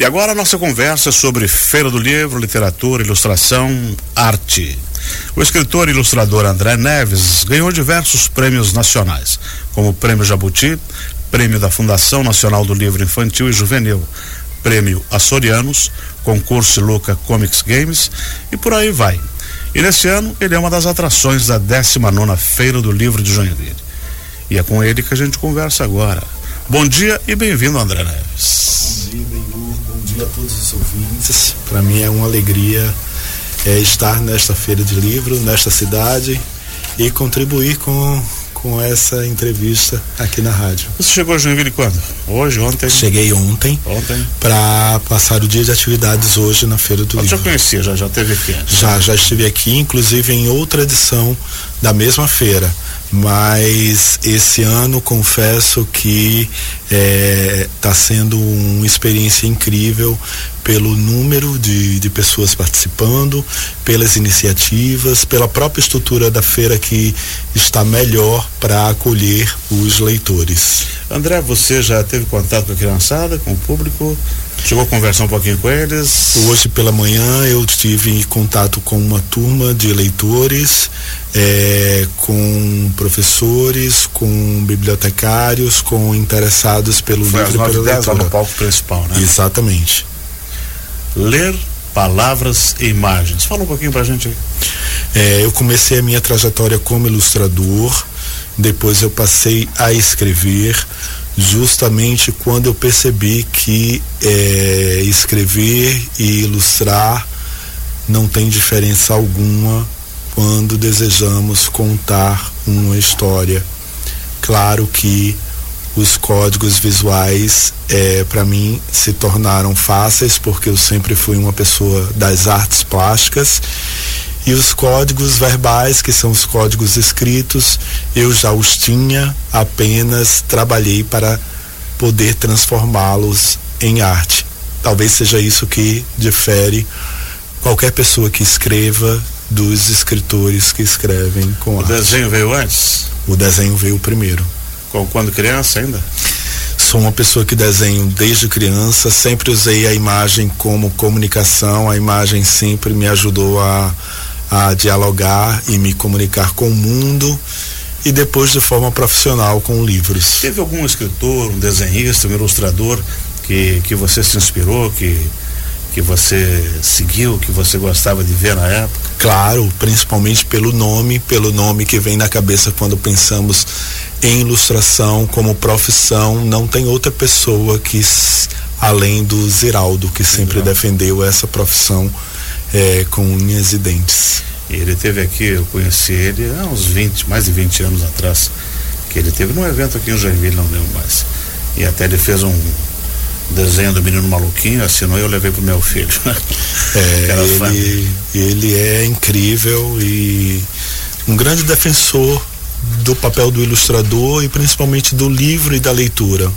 E agora a nossa conversa sobre Feira do Livro, Literatura, Ilustração, Arte. O escritor e ilustrador André Neves ganhou diversos prêmios nacionais, como o Prêmio Jabuti, Prêmio da Fundação Nacional do Livro Infantil e Juvenil, Prêmio Açorianos, Concurso Luca Comics Games e por aí vai. E nesse ano ele é uma das atrações da 19 Feira do Livro de Joinville. E é com ele que a gente conversa agora. Bom dia e bem-vindo, André Neves. Dia a todos os ouvintes. Para mim é uma alegria é, estar nesta feira de livro, nesta cidade e contribuir com com essa entrevista aqui na rádio. Você chegou a Joinville quando? Hoje, ontem? Cheguei ontem. Ontem. Para passar o dia de atividades hoje na Feira do Livro. já conhecia, já, já teve aqui antes? Já, já estive aqui, inclusive em outra edição da mesma feira. Mas esse ano confesso que está é, tá sendo uma experiência incrível pelo número de, de pessoas participando, pelas iniciativas, pela própria estrutura da feira que está melhor para acolher os leitores. André, você já teve contato com a criançada, com o público? Chegou a conversar um pouquinho com eles? Hoje pela manhã eu tive contato com uma turma de leitores, é, com professores, com bibliotecários, com interessados pelo Foi livro e pela 10 lá leitura. no palco principal, né? Exatamente. Ler palavras e imagens. Fala um pouquinho pra gente aí. É, eu comecei a minha trajetória como ilustrador, depois eu passei a escrever, justamente quando eu percebi que é, escrever e ilustrar não tem diferença alguma quando desejamos contar uma história. Claro que os códigos visuais é, para mim se tornaram fáceis porque eu sempre fui uma pessoa das artes plásticas. E os códigos verbais que são os códigos escritos eu já os tinha apenas trabalhei para poder transformá-los em arte. Talvez seja isso que difere qualquer pessoa que escreva dos escritores que escrevem com O arte. desenho veio antes? o desenho veio primeiro Quando criança ainda? Sou uma pessoa que desenho desde criança, sempre usei a imagem como comunicação, a imagem sempre me ajudou a, a dialogar e me comunicar com o mundo e depois de forma profissional com livros. Teve algum escritor, um desenhista, um ilustrador que, que você se inspirou, que, que você seguiu, que você gostava de ver na época? Claro, principalmente pelo nome, pelo nome que vem na cabeça quando pensamos em ilustração como profissão, não tem outra pessoa que além do Ziraldo que sempre Ziraldo. defendeu essa profissão eh, com unhas e dentes. Ele teve aqui, eu conheci ele há uns 20, mais de 20 anos atrás, que ele teve num evento aqui em Joinville, não lembro mais. E até ele fez um desenho do menino maluquinho, assinou e eu levei pro meu filho. É, ele, ele é incrível e um grande defensor do papel do ilustrador e principalmente do livro e da leitura,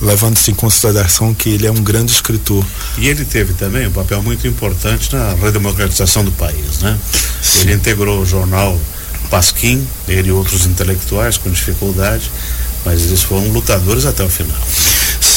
levando-se em consideração que ele é um grande escritor. E ele teve também um papel muito importante na redemocratização do país, né? Sim. Ele integrou o jornal Pasquim, ele e outros intelectuais com dificuldade, mas eles foram lutadores até o final.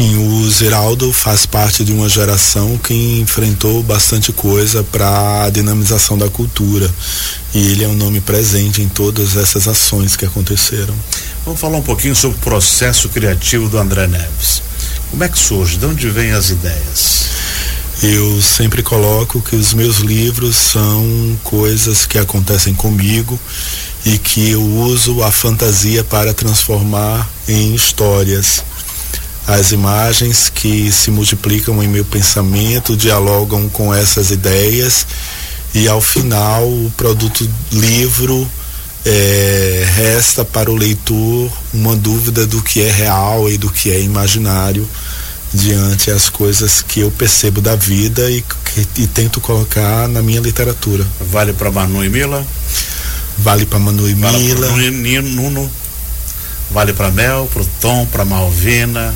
Sim, o Ziraldo faz parte de uma geração que enfrentou bastante coisa para a dinamização da cultura e ele é um nome presente em todas essas ações que aconteceram. Vamos falar um pouquinho sobre o processo criativo do André Neves. Como é que surge? De onde vêm as ideias? Eu sempre coloco que os meus livros são coisas que acontecem comigo e que eu uso a fantasia para transformar em histórias. As imagens que se multiplicam em meu pensamento dialogam com essas ideias e ao final o produto livro eh, resta para o leitor uma dúvida do que é real e do que é imaginário diante as coisas que eu percebo da vida e, que- e tento colocar na minha literatura. Vale para Manu e Mila, Vale para Manu e vale Mila, para Nuno, vale para Mel, para Tom, para Malvina,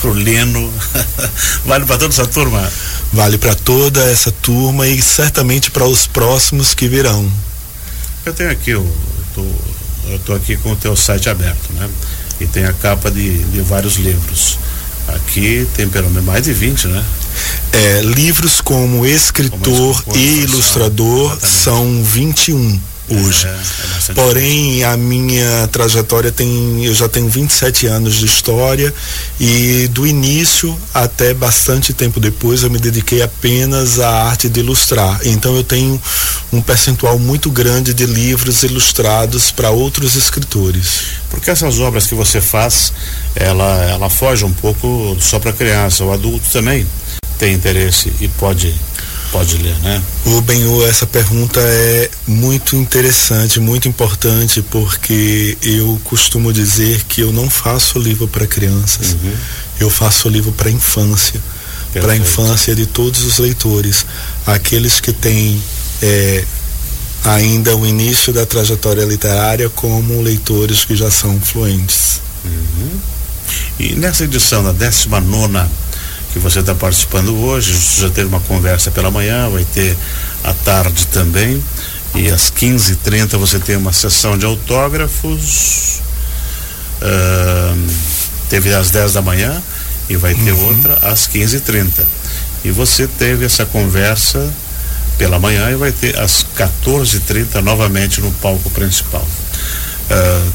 para o Lino, vale para toda essa turma. vale para toda essa turma e certamente para os próximos que virão. Eu tenho aqui, eu tô, eu tô aqui com o teu site aberto, né? E tem a capa de, de vários livros. Aqui tem pelo menos mais de 20, né? É, livros como escritor como e ilustrador exatamente. são 21 hoje. É, é Porém, a minha trajetória tem. Eu já tenho 27 anos de história e do início até bastante tempo depois eu me dediquei apenas à arte de ilustrar. Então eu tenho um percentual muito grande de livros ilustrados para outros escritores. Porque essas obras que você faz, ela, ela foge um pouco só para criança, o adulto também tem interesse e pode pode ler, né? O Benhur, essa pergunta é muito interessante, muito importante, porque eu costumo dizer que eu não faço livro para crianças, uhum. eu faço livro para infância, para a infância de todos os leitores, aqueles que têm é, ainda o início da trajetória literária como leitores que já são fluentes. Uhum. E nessa edição, na 19 nona que você está participando hoje. Já teve uma conversa pela manhã, vai ter à tarde também. E às 15h30 você tem uma sessão de autógrafos. Uh, teve às 10 da manhã e vai ter uhum. outra às 15h30. E você teve essa conversa pela manhã e vai ter às 14h30 novamente no palco principal. Uh,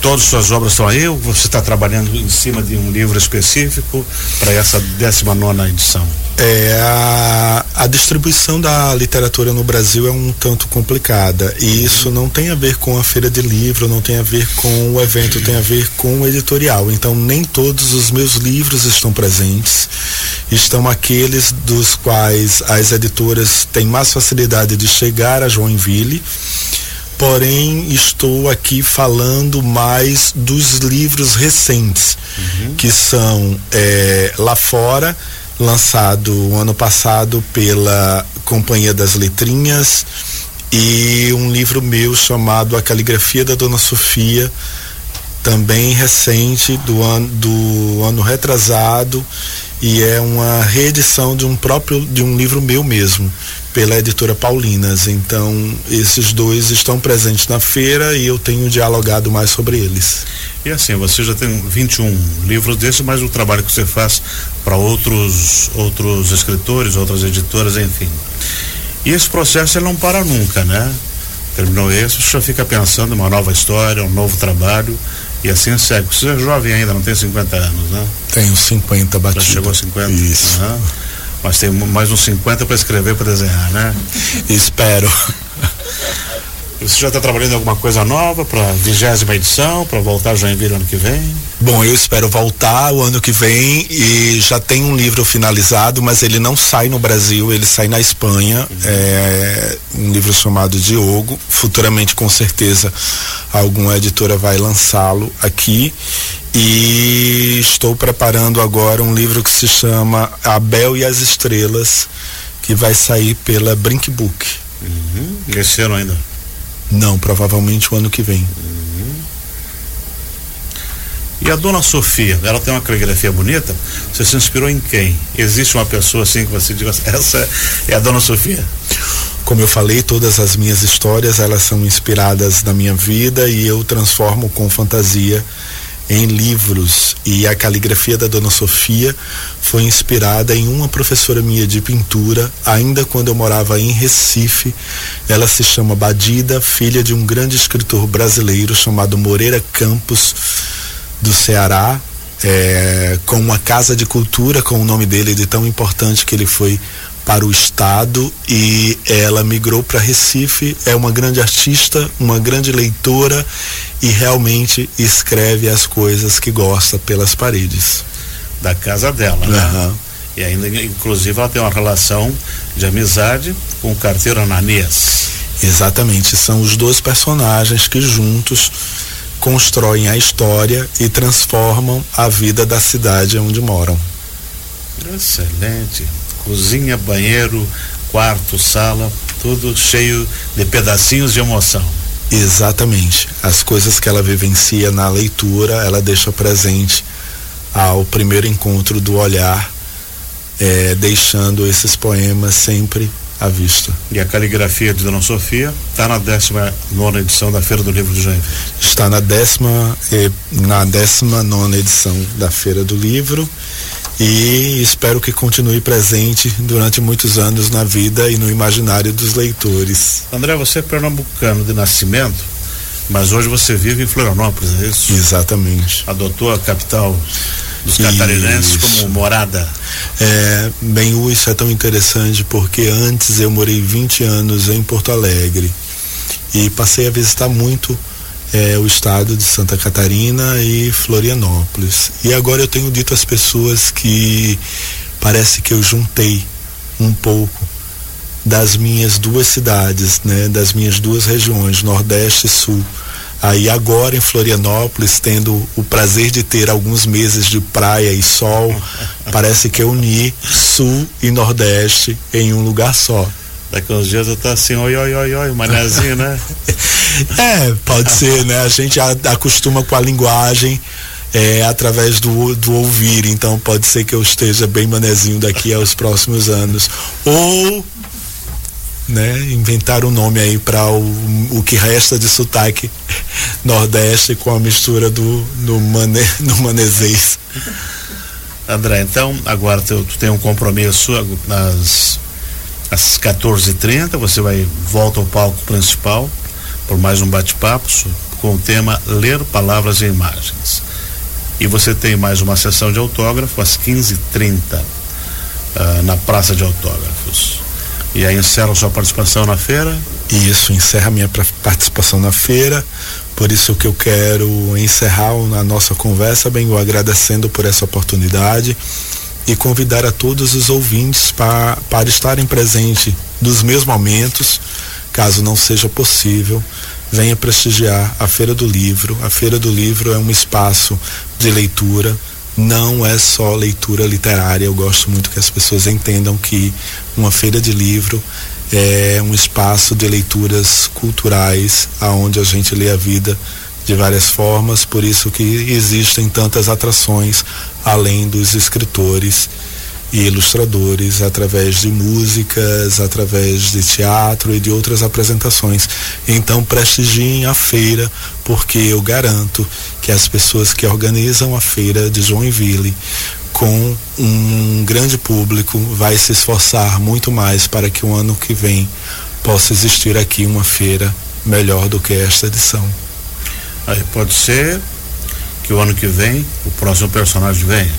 todas as suas obras estão aí ou você está trabalhando em cima de um livro específico para essa 19 edição? É, a, a, distribuição da literatura no Brasil é um tanto complicada e isso não tem a ver com a feira de livro, não tem a ver com o evento, tem a ver com o editorial. Então nem todos os meus livros estão presentes. Estão aqueles dos quais as editoras têm mais facilidade de chegar a Joinville porém estou aqui falando mais dos livros recentes, uhum. que são é, Lá Fora, lançado o ano passado pela Companhia das Letrinhas, e um livro meu chamado A Caligrafia da Dona Sofia, também recente, do ano, do ano retrasado, e é uma reedição de um próprio de um livro meu mesmo pela editora Paulinas. Então, esses dois estão presentes na feira e eu tenho dialogado mais sobre eles. E assim, você já tem 21 livros desses, mas o trabalho que você faz para outros outros escritores, outras editoras, enfim. E esse processo ele não para nunca, né? Terminou esse, você já fica pensando uma nova história, um novo trabalho e assim segue. Você é jovem ainda, não tem 50 anos, né? Tenho 50 batidos. Já chegou a 50? Isso. Uhum. Mas tem mais uns 50 para escrever, para desenhar, né? Espero. Você já está trabalhando em alguma coisa nova para a vigésima edição, para voltar já em vir ano que vem? Bom, eu espero voltar o ano que vem e já tem um livro finalizado, mas ele não sai no Brasil, ele sai na Espanha. É um livro chamado Diogo. Futuramente, com certeza, alguma editora vai lançá-lo aqui. E estou preparando agora um livro que se chama Abel e as Estrelas, que vai sair pela Brink Book. Uhum. Esse ano ainda? Não, provavelmente o ano que vem. E a dona Sofia, ela tem uma caligrafia bonita. Você se inspirou em quem? Existe uma pessoa assim que você diga, essa é a dona Sofia? Como eu falei, todas as minhas histórias elas são inspiradas na minha vida e eu transformo com fantasia em livros e a caligrafia da Dona Sofia foi inspirada em uma professora minha de pintura, ainda quando eu morava em Recife. Ela se chama Badida, filha de um grande escritor brasileiro chamado Moreira Campos, do Ceará, é, com uma casa de cultura com o nome dele de tão importante que ele foi para o estado e ela migrou para Recife. É uma grande artista, uma grande leitora e realmente escreve as coisas que gosta pelas paredes da casa dela, né? E ainda, inclusive, ela tem uma relação de amizade com o carteiro Ananias. Exatamente, são os dois personagens que juntos constroem a história e transformam a vida da cidade onde moram. Excelente cozinha, banheiro, quarto, sala, tudo cheio de pedacinhos de emoção. Exatamente. As coisas que ela vivencia na leitura, ela deixa presente ao primeiro encontro do olhar, é, deixando esses poemas sempre à vista. E a caligrafia de Dona Sofia está na 19 edição da Feira do Livro de Joinville. Está na décima, eh, na 19 edição da Feira do Livro e espero que continue presente durante muitos anos na vida e no imaginário dos leitores. André, você é pernambucano de nascimento, mas hoje você vive em Florianópolis, é isso? Exatamente. Adotou a capital dos catarinenses como morada. É, bem, isso é tão interessante porque antes eu morei 20 anos em Porto Alegre e passei a visitar muito é, o estado de Santa Catarina e Florianópolis. E agora eu tenho dito às pessoas que parece que eu juntei um pouco das minhas duas cidades, né, das minhas duas regiões, Nordeste e Sul. Aí agora em Florianópolis, tendo o prazer de ter alguns meses de praia e sol, parece que eu uni Sul e Nordeste em um lugar só. Daqui uns dias eu tô assim, oi, oi, oi, oi, manezinho, né? é, pode ser, né? A gente acostuma com a linguagem é, através do, do ouvir, então pode ser que eu esteja bem manezinho daqui aos próximos anos. Ou né, inventar um nome aí para o, o que resta de sotaque nordeste com a mistura do no, mane, no manezês. André, então agora tu, tu tem um compromisso nas às 14h30 você vai volta ao palco principal por mais um bate-papo com o tema Ler Palavras e Imagens. E você tem mais uma sessão de autógrafo às 15h30 uh, ah, na Praça de Autógrafos. E aí encerra a sua participação na feira? Isso, encerra a minha participação na feira. Por isso que eu quero encerrar a nossa conversa, bem, agradecendo por essa oportunidade e convidar a todos os ouvintes para, para estarem presentes nos meus momentos, caso não seja possível, venha prestigiar a Feira do Livro. A Feira do Livro é um espaço de leitura, não é só leitura literária. Eu gosto muito que as pessoas entendam que uma feira de livro é um espaço de leituras culturais, aonde a gente lê a vida de várias formas, por isso que existem tantas atrações além dos escritores e ilustradores através de músicas, através de teatro e de outras apresentações. Então prestigiem a feira, porque eu garanto que as pessoas que organizam a feira de Joinville com um grande público vai se esforçar muito mais para que o ano que vem possa existir aqui uma feira melhor do que esta edição. Aí pode ser que o ano que vem o próximo personagem venha.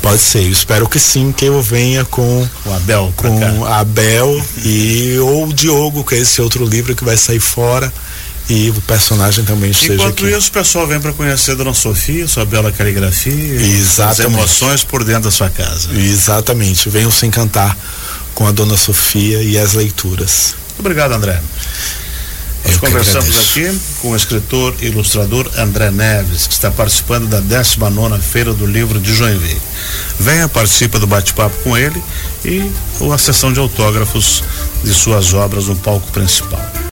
Pode ser, eu espero que sim, que eu venha com o Abel, com Abel e ou o Diogo, que é esse outro livro que vai sair fora e o personagem também esteja Enquanto isso, o pessoal vem para conhecer a Dona Sofia, sua bela caligrafia, Exatamente. as emoções por dentro da sua casa. Exatamente, venham se encantar com a Dona Sofia e as leituras. Obrigado, André. Nós conversamos aqui com o escritor e ilustrador André Neves, que está participando da 19 Feira do Livro de Joinville. Venha, participa do bate-papo com ele e a sessão de autógrafos de suas obras no palco principal.